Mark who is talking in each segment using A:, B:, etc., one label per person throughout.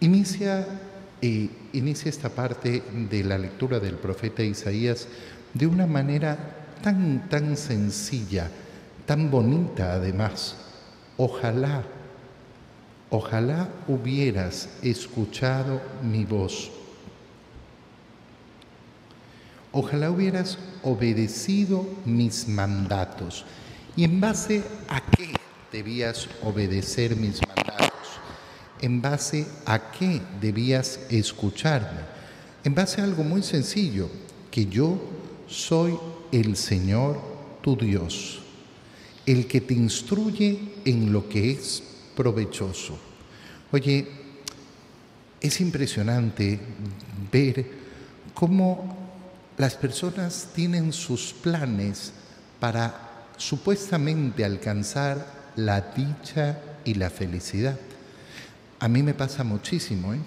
A: Inicia, eh, inicia esta parte de la lectura del profeta Isaías de una manera tan, tan sencilla, tan bonita además. Ojalá, ojalá hubieras escuchado mi voz. Ojalá hubieras obedecido mis mandatos. ¿Y en base a qué debías obedecer mis mandatos? ¿En base a qué debías escucharme? En base a algo muy sencillo, que yo soy el Señor tu Dios, el que te instruye en lo que es provechoso. Oye, es impresionante ver cómo las personas tienen sus planes para supuestamente alcanzar la dicha y la felicidad. A mí me pasa muchísimo, ¿eh?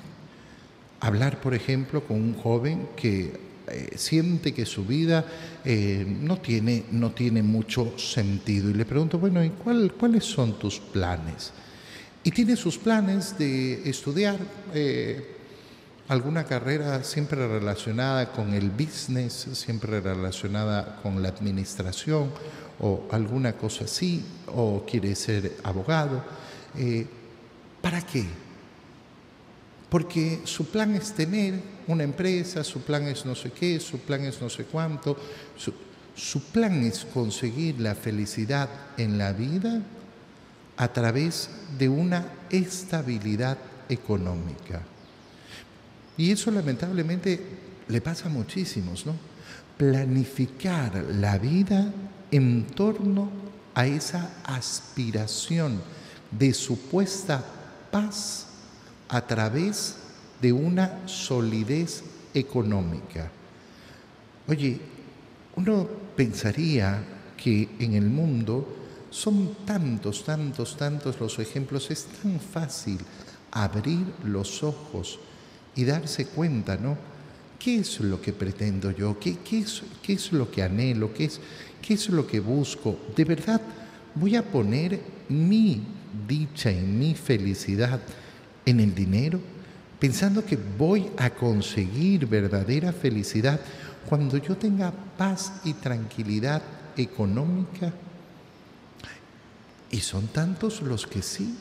A: Hablar, por ejemplo, con un joven que eh, siente que su vida eh, no, tiene, no tiene mucho sentido y le pregunto, bueno, ¿y cuáles son tus planes? Y tiene sus planes de estudiar alguna carrera siempre relacionada con el business, siempre relacionada con la administración o alguna cosa así, o quiere ser abogado. ¿Para qué? Porque su plan es tener una empresa, su plan es no sé qué, su plan es no sé cuánto, su, plan es conseguir la felicidad en la vida a través de una estabilidad económica. Y eso lamentablemente le pasa a muchísimos, ¿no? Planificar la vida en torno a esa aspiración de supuesta paz a través de una solidez económica. Oye, uno pensaría que en el mundo son tantos, tantos, tantos los ejemplos, es tan fácil abrir los ojos y darse cuenta, ¿no? ¿Qué es lo que pretendo yo? ¿Qué, es, lo que anhelo? ¿Qué es, ¿Qué es lo que busco? ¿De verdad voy a poner mi dicha y mi felicidad en el dinero, pensando que voy a conseguir verdadera felicidad cuando yo tenga paz y tranquilidad económica. Y son tantos los que sí,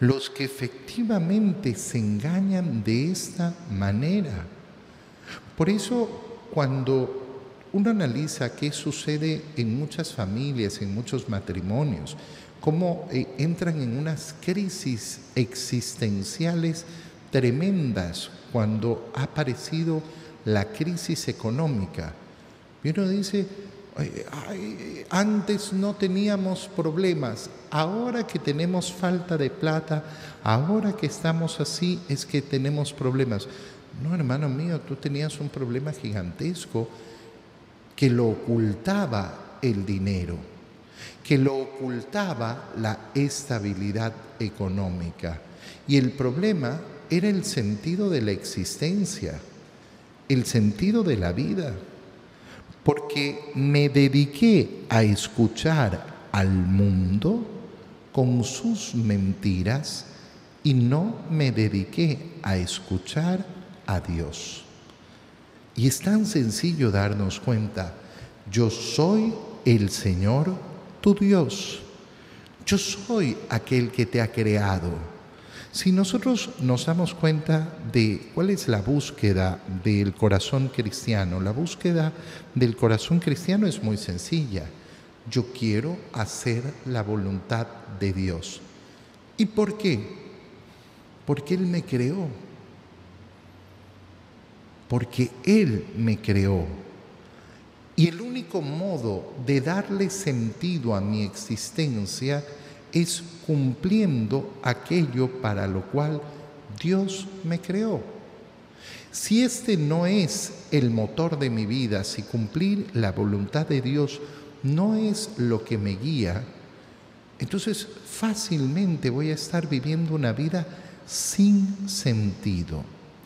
A: los que efectivamente se engañan de esta manera. Por eso, cuando uno analiza qué sucede en muchas familias, en muchos matrimonios, cómo eh, entran en unas crisis existenciales tremendas cuando ha aparecido la crisis económica. Y uno dice, antes no teníamos problemas, ahora que tenemos falta de plata, ahora que estamos así es que tenemos problemas. No, hermano mío, tú tenías un problema gigantesco que lo ocultaba el dinero que lo ocultaba la estabilidad económica. Y el problema era el sentido de la existencia, el sentido de la vida, porque me dediqué a escuchar al mundo con sus mentiras y no me dediqué a escuchar a Dios. Y es tan sencillo darnos cuenta, yo soy el Señor Dios. Yo soy aquel que te ha creado. Si nosotros nos damos cuenta de cuál es la búsqueda del corazón cristiano, la búsqueda del corazón cristiano es muy sencilla. Yo quiero hacer la voluntad de Dios. ¿Y por qué? Porque Él me creó. Porque Él me creó. Y el único modo de darle sentido a mi existencia es cumpliendo aquello para lo cual Dios me creó. Si este no es el motor de mi vida, si cumplir la voluntad de Dios no es lo que me guía, entonces fácilmente voy a estar viviendo una vida sin sentido.